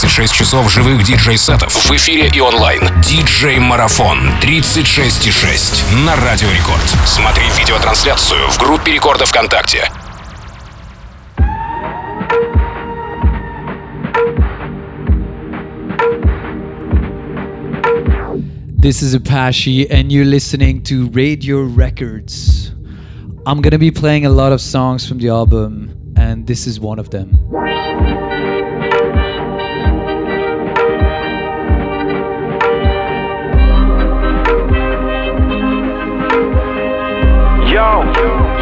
36 часов живых диджей-сетов в эфире и онлайн. Диджей-марафон 36,6 на Радио Рекорд. Смотри видеотрансляцию в группе Рекорда ВКонтакте. This is Apache, and you're listening to Radio Records. I'm gonna be playing a lot of songs from the album, and this is one of them.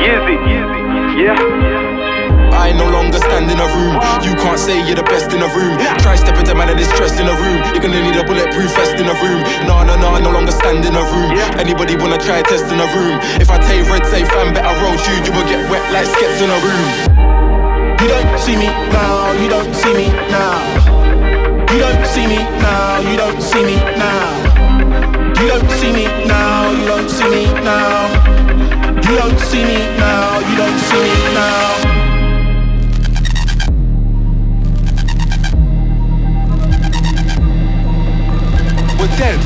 Yizzy, yeah. I no longer stand in a room. You can't say you're the best in a room. Try step into man of distress in a room. You're gonna need a bulletproof vest in a room. Nah, nah, nah, I no longer stand in a room. Anybody wanna try test in a room? If I take red, say fam, better roll you. You will get wet like skets in a room. You don't see me now. You don't see me now. You don't see me now. You don't see me now. You don't see me now. You don't see me now. You don't see me now. You don't see me now. We're dead.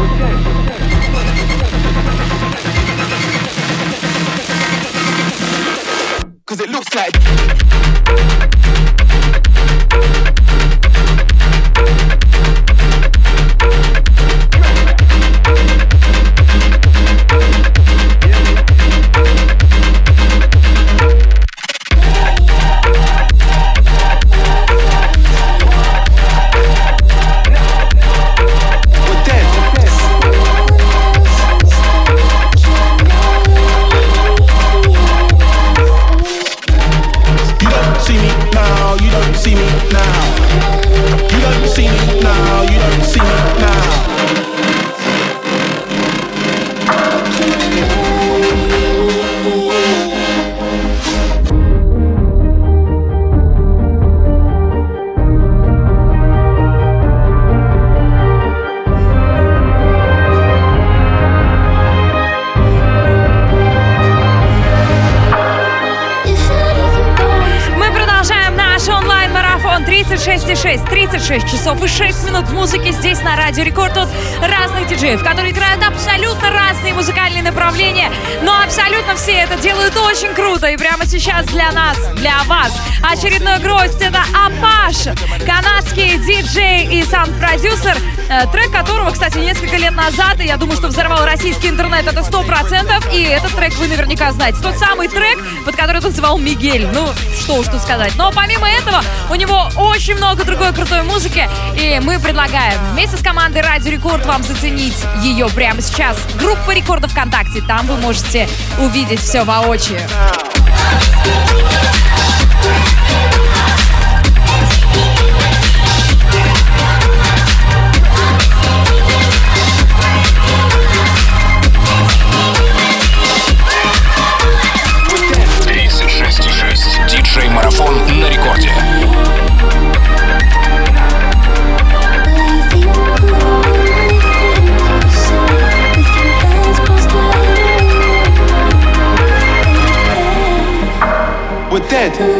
Cause it looks like И прямо сейчас для нас, для вас очередной гость это Апаш, канадский диджей и саунд-продюсер, э, трек которого, кстати, несколько лет назад, и я думаю, что взорвал российский интернет, это 100%, и этот трек вы наверняка знаете. Тот самый трек, под который танцевал Мигель. Ну, что уж тут сказать. Но помимо этого, у него очень много другой крутой музыки, и мы предлагаем вместе с командой Радио Рекорд вам заценить ее прямо сейчас. Группа Рекорда ВКонтакте, там вы можете увидеть все воочию. Диджей-марафон на рекорде. We're dead.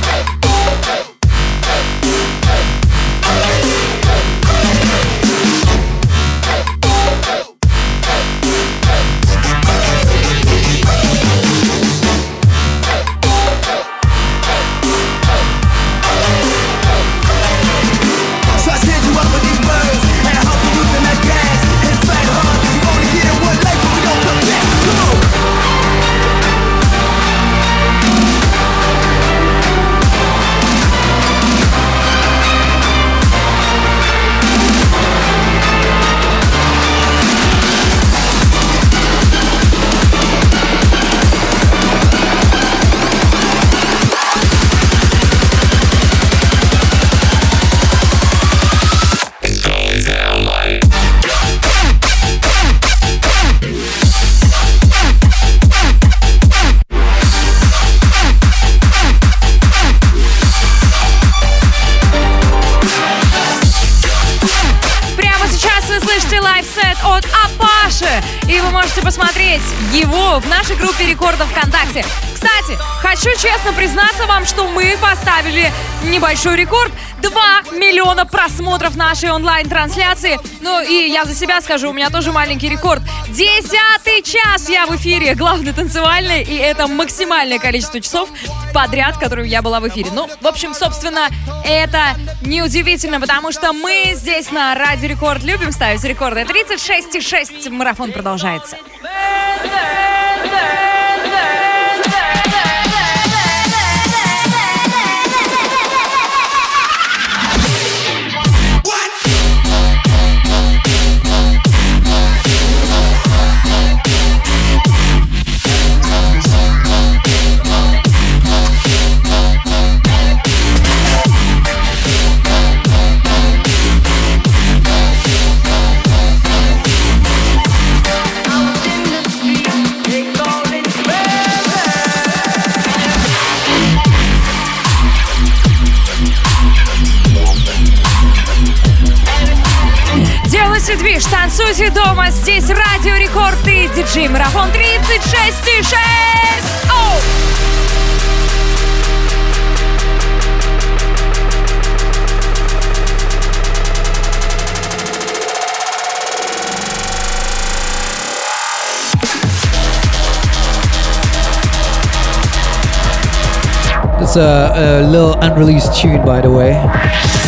небольшой рекорд. 2 миллиона просмотров нашей онлайн-трансляции. Ну и я за себя скажу, у меня тоже маленький рекорд. Десятый час я в эфире, главный танцевальный, и это максимальное количество часов подряд, которые я была в эфире. Ну, в общем, собственно, это неудивительно, потому что мы здесь на Радио Рекорд любим ставить рекорды. 36,6 марафон продолжается. движ, танцуйте дома. Здесь Радио Рекорд и диджей Марафон 36,6. Оу! It's a, a little unreleased tune, by the way.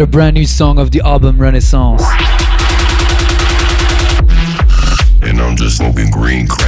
a brand new song of the album Renaissance. And I'm just smoking green crap.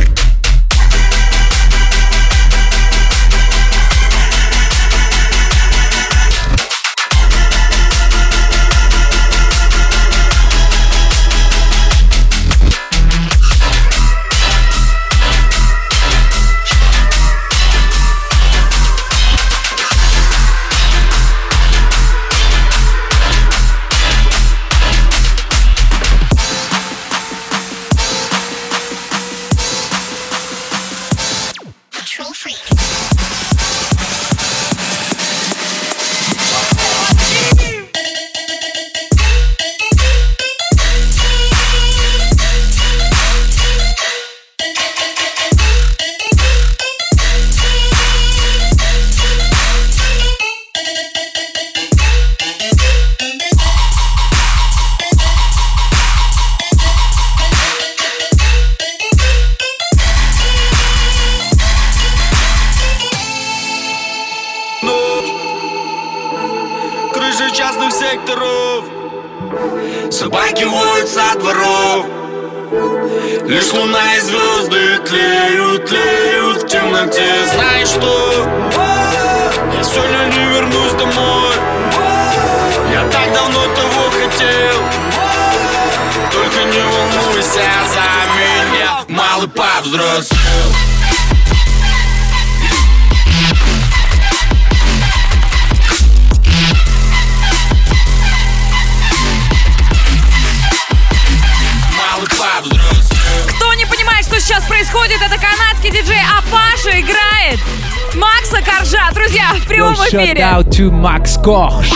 to Max Koch.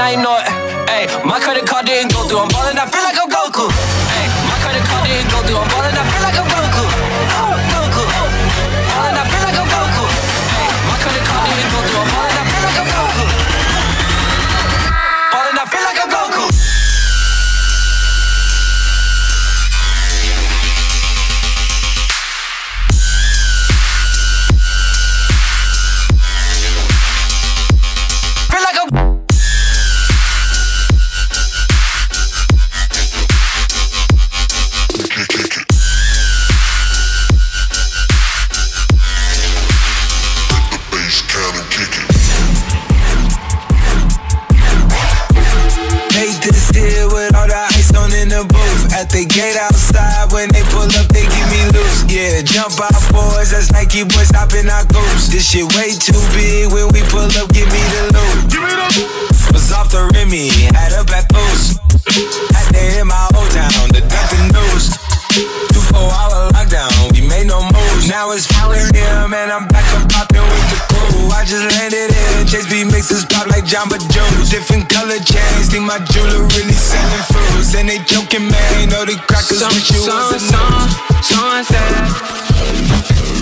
I ain't man, I'm back up, poppin' with the crew. I just landed in Chase B mixes pop like Jamba Juice. Different color chains, think my jewelry, really selling fruits. And they joking, man, you know the crackers some, with you. Some, some, some, some,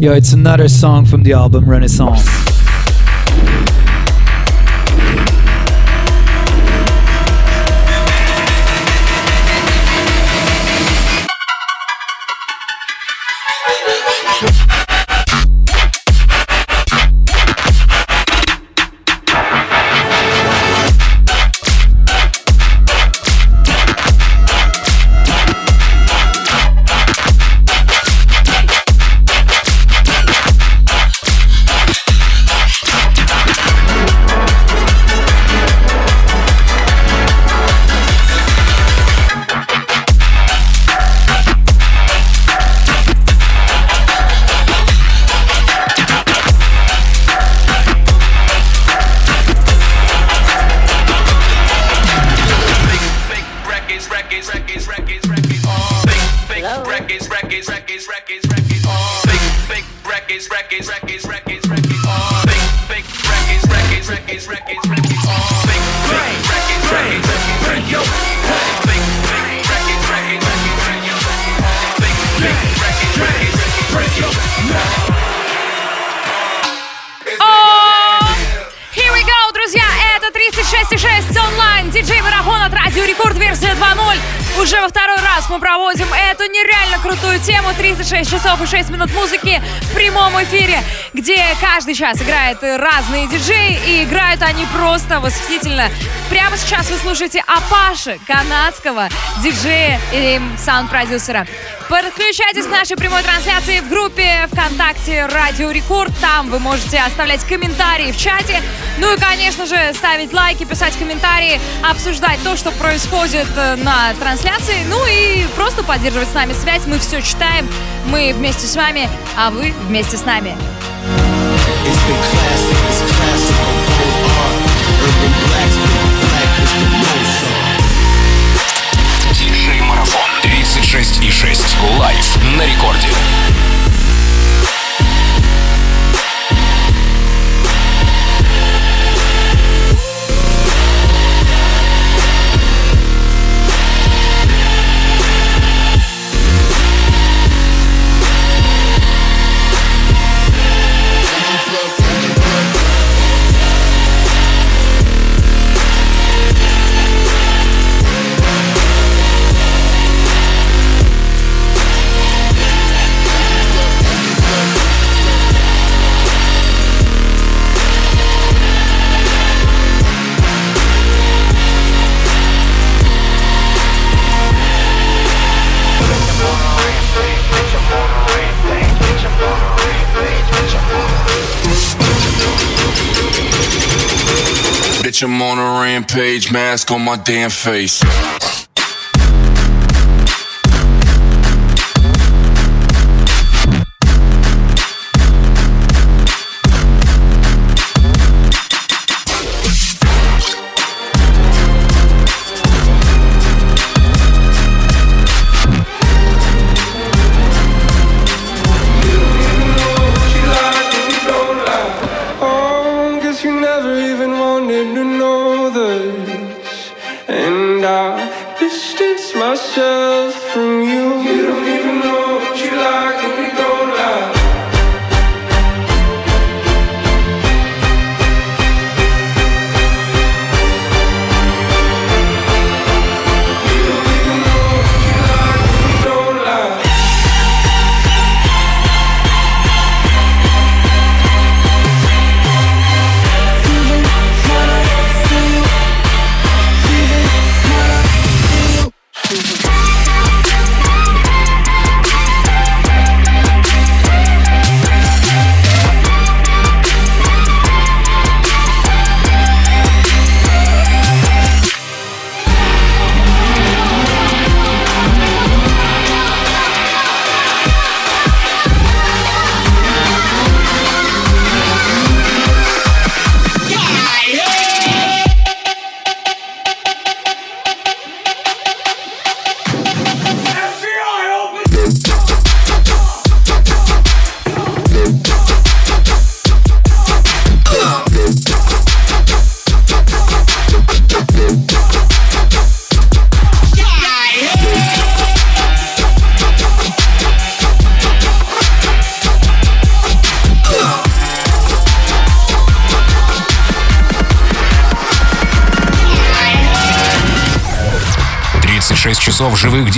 Yo, it's another song from the album Renaissance. Каждый час играет разные диджеи, и играют они просто восхитительно. Прямо сейчас вы слушаете Апаши, канадского диджея и саунд-продюсера. Подключайтесь к нашей прямой трансляции в группе ВКонтакте Радио Рекорд. Там вы можете оставлять комментарии в чате. Ну и, конечно же, ставить лайки, писать комментарии, обсуждать то, что происходит э, на трансляции. Ну и просто поддерживать с нами связь. Мы все читаем. Мы вместе с вами, а вы вместе с нами. It's been rampage, mask on my damn face.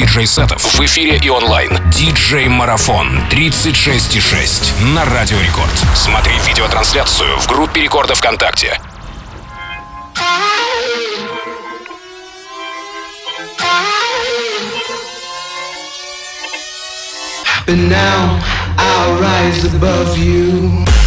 Диджей-сетов в эфире и онлайн. Диджей Марафон 36,6 на Радио Рекорд. Смотри видеотрансляцию в группе Рекорда ВКонтакте. But now I'll rise above you.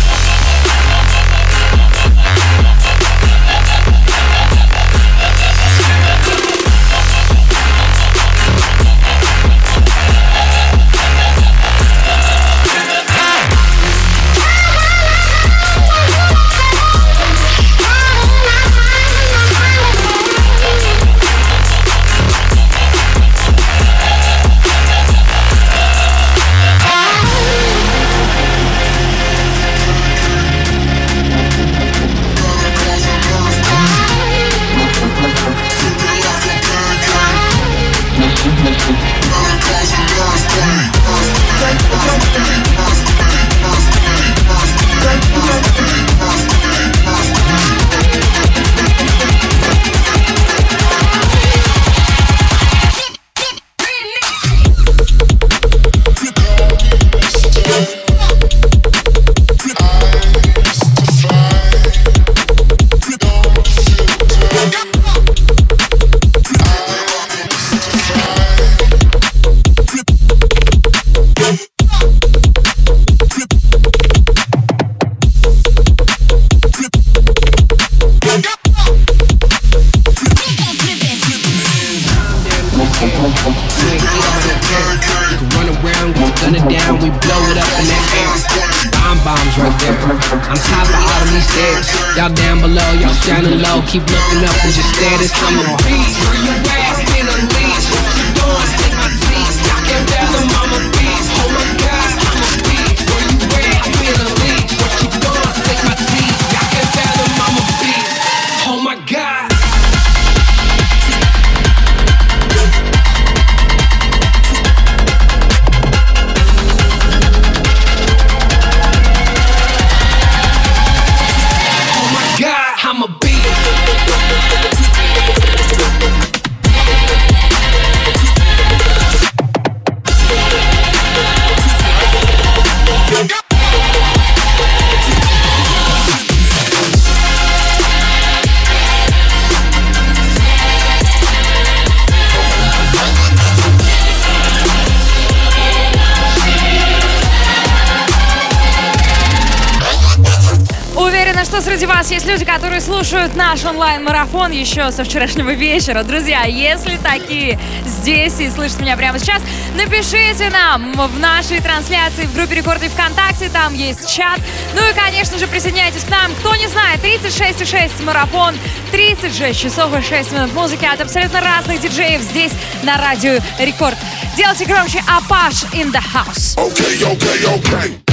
слушают наш онлайн-марафон еще со вчерашнего вечера. Друзья, если такие здесь и слышат меня прямо сейчас, напишите нам в нашей трансляции в группе Рекорды ВКонтакте, там есть чат. Ну и, конечно же, присоединяйтесь к нам. Кто не знает, 36,6 марафон, 36 часов и 6 минут музыки от абсолютно разных диджеев здесь на радио Рекорд. Делайте громче Апаш in the house. Okay, okay, okay.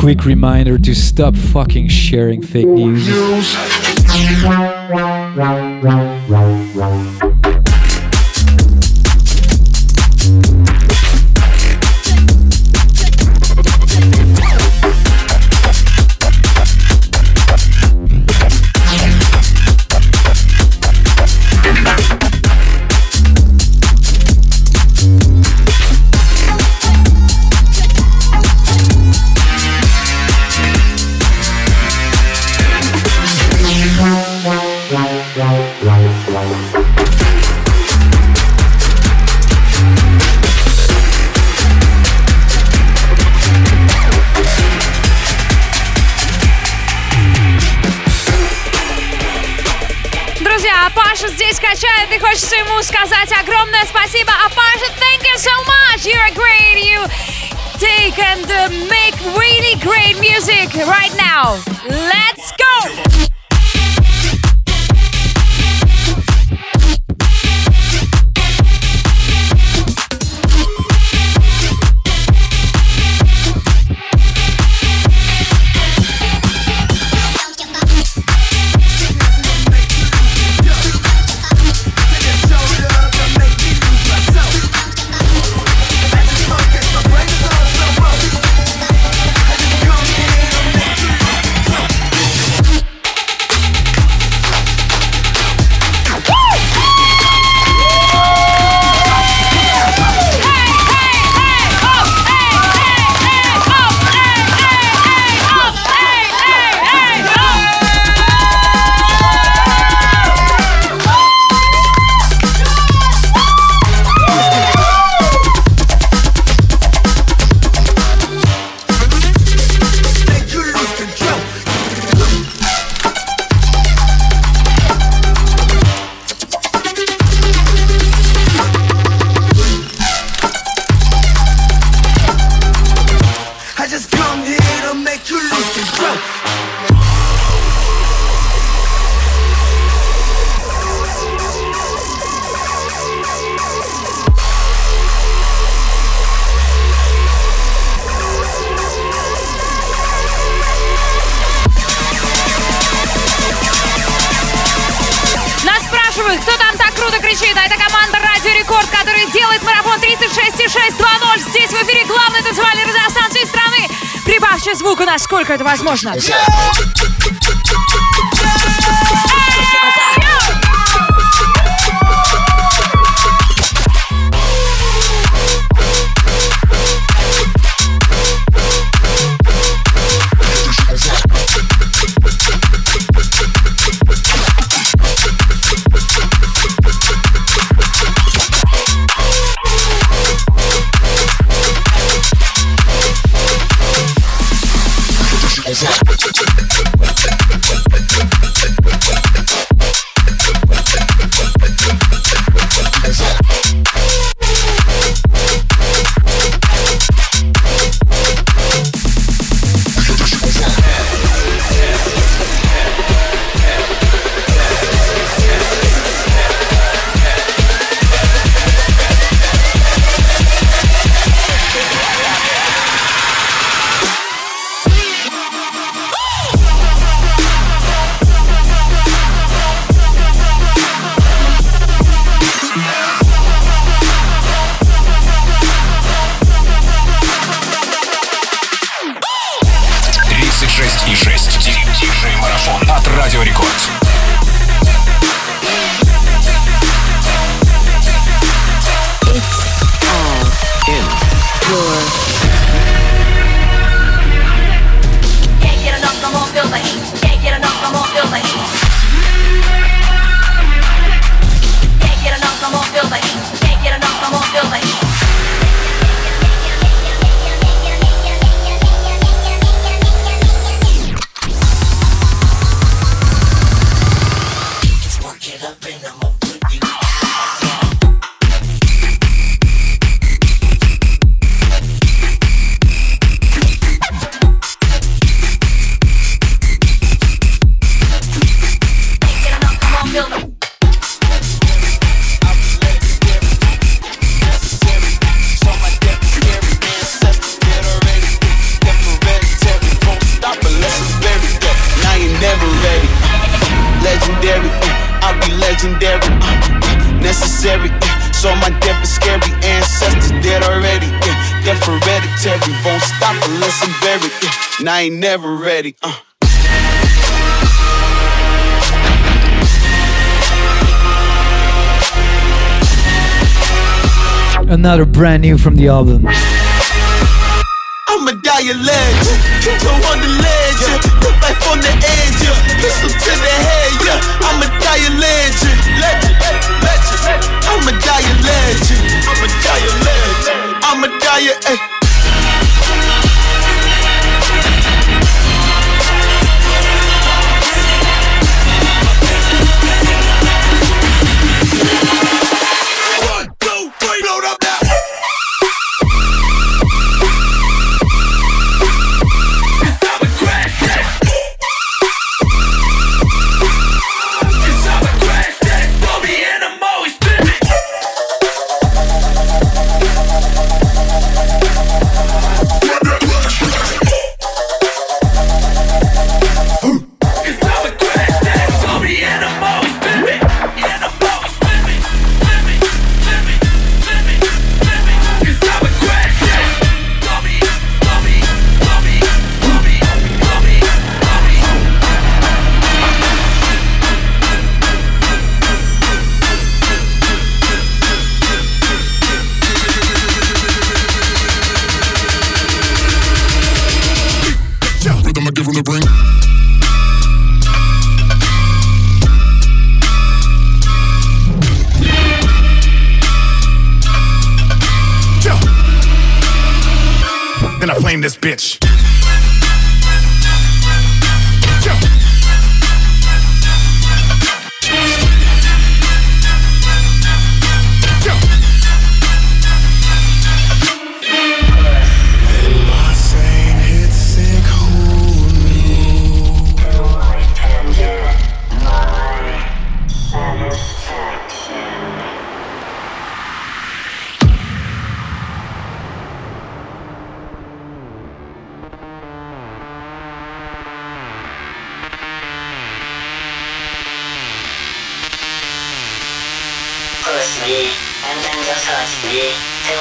quick reminder to stop fucking sharing fake news. качает, и хочется ему сказать огромное спасибо. Апаша, thank you so much. You're great. You take and uh, make really great music right now. Let's go. который делает марафон 36,620. Здесь в эфире главной танцевальной радиостанции страны. Прибавьте звуку, насколько это возможно. Yeah! I ain't never ready. Uh. Another brand new from the album. Die a legend, go on the look back from the edge, pistol to the head, yeah. Die a legend, legend, legend. I'ma a legend, I'ma a die a. Ay.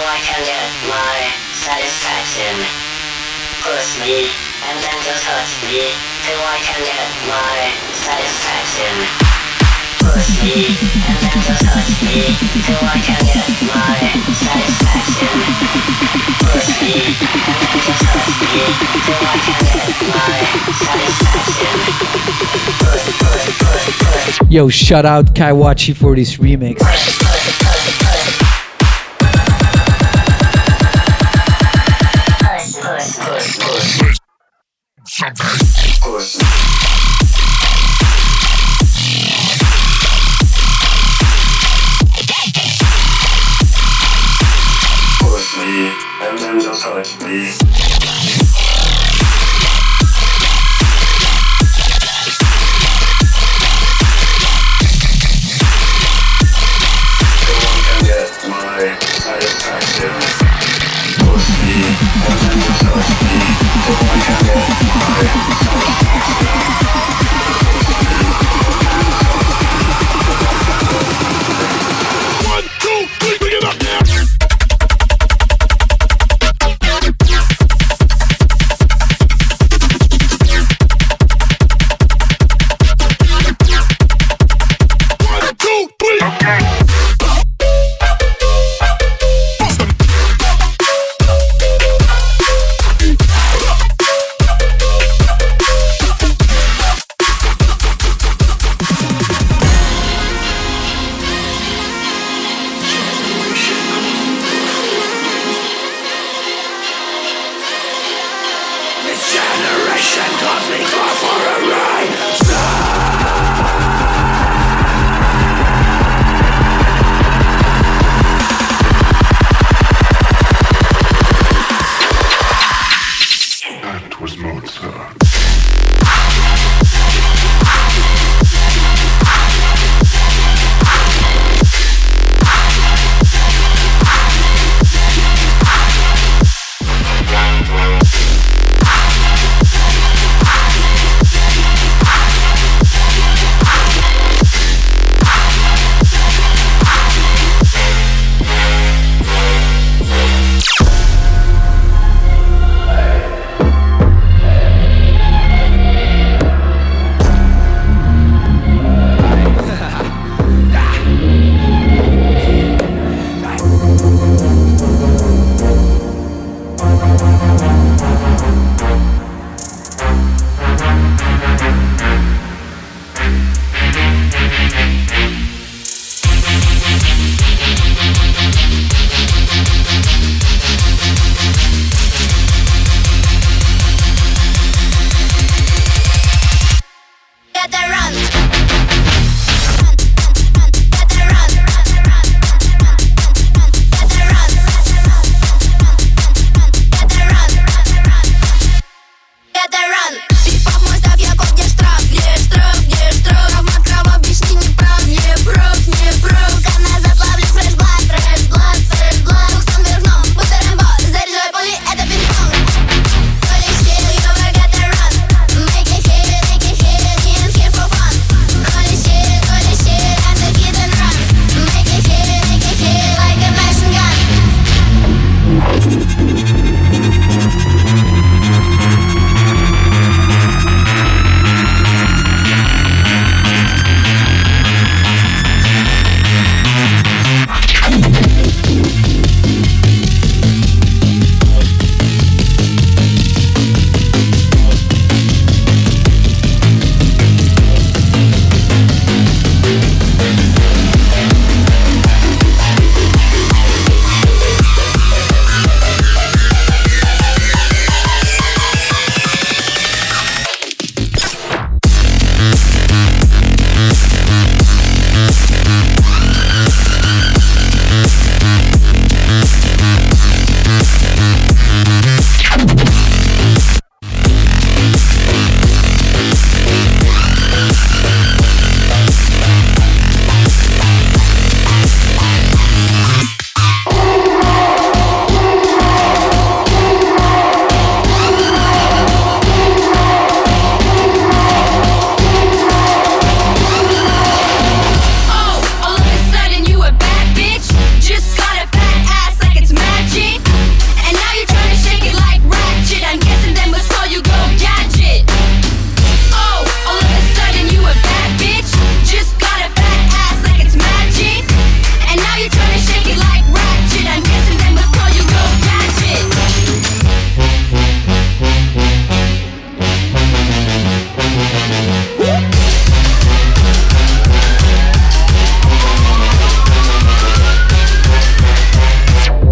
I can get my satisfaction. Push me, and then just touch me, till I can get my satisfaction. Push me, and then just touch me, till I can get my satisfaction. Push me, and then just touch me, till I can get my satisfaction. Yo, shout out Kai Wachi for this remix. Push me, and then just touch me. Thank you.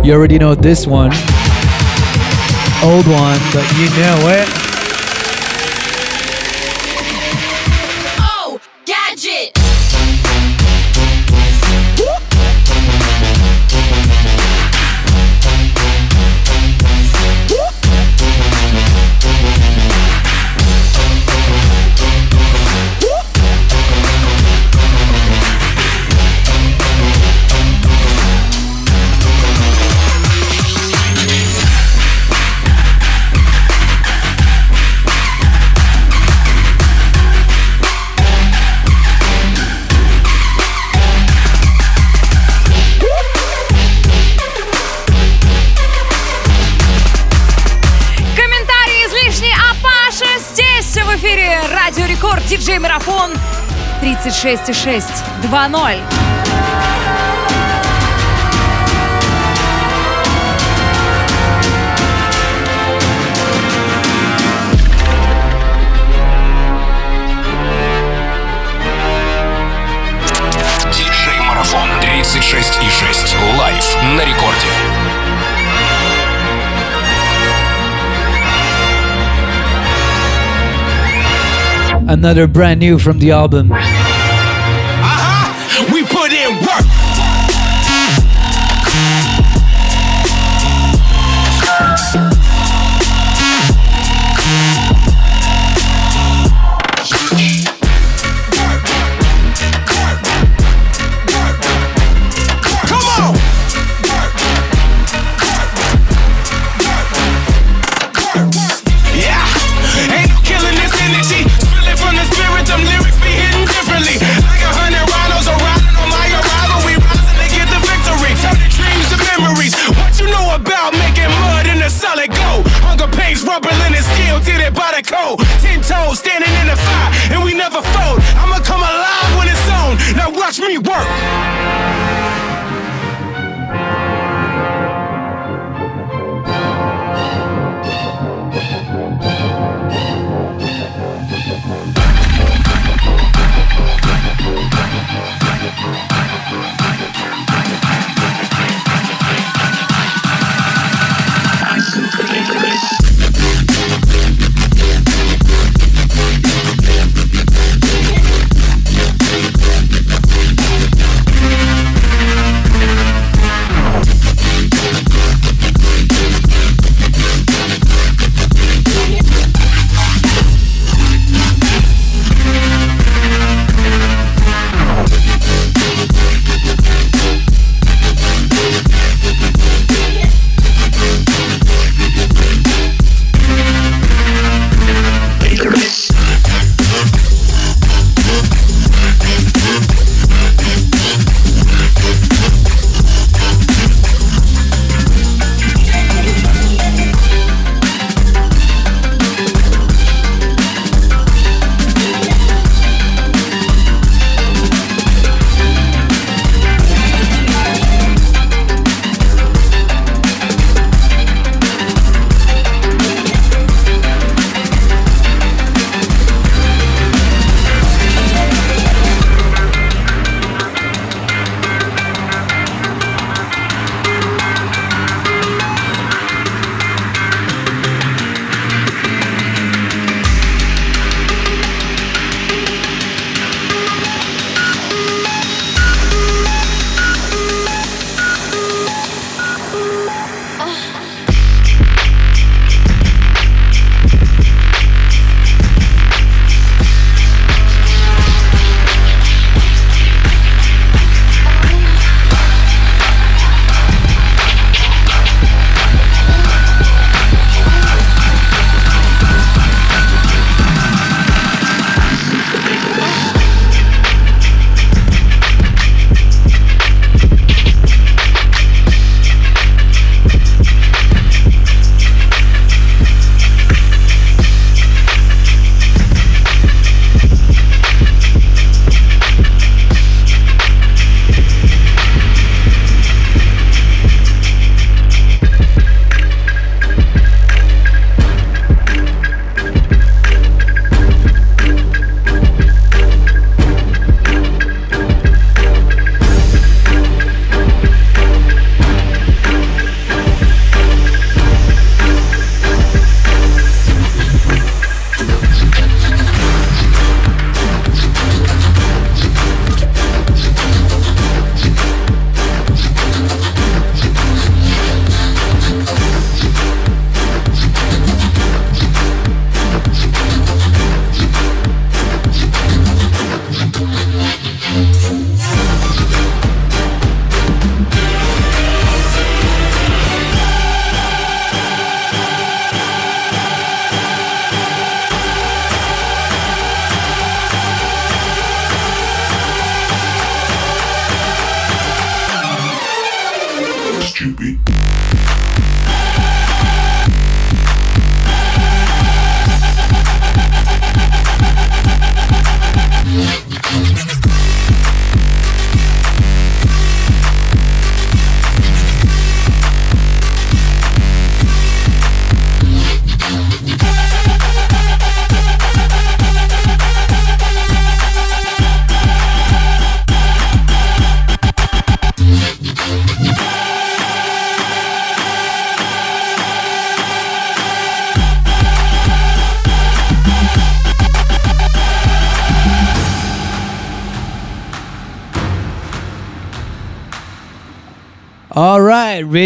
You already know this one. Old one, but you know it. 96,6. 2-0. Марафон 36,6 лайф на рекорде. another brand new from the album.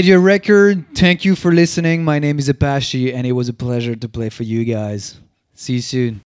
Radio Record. Thank you for listening. My name is Apashe, and it was a pleasure to play for you guys. See you soon.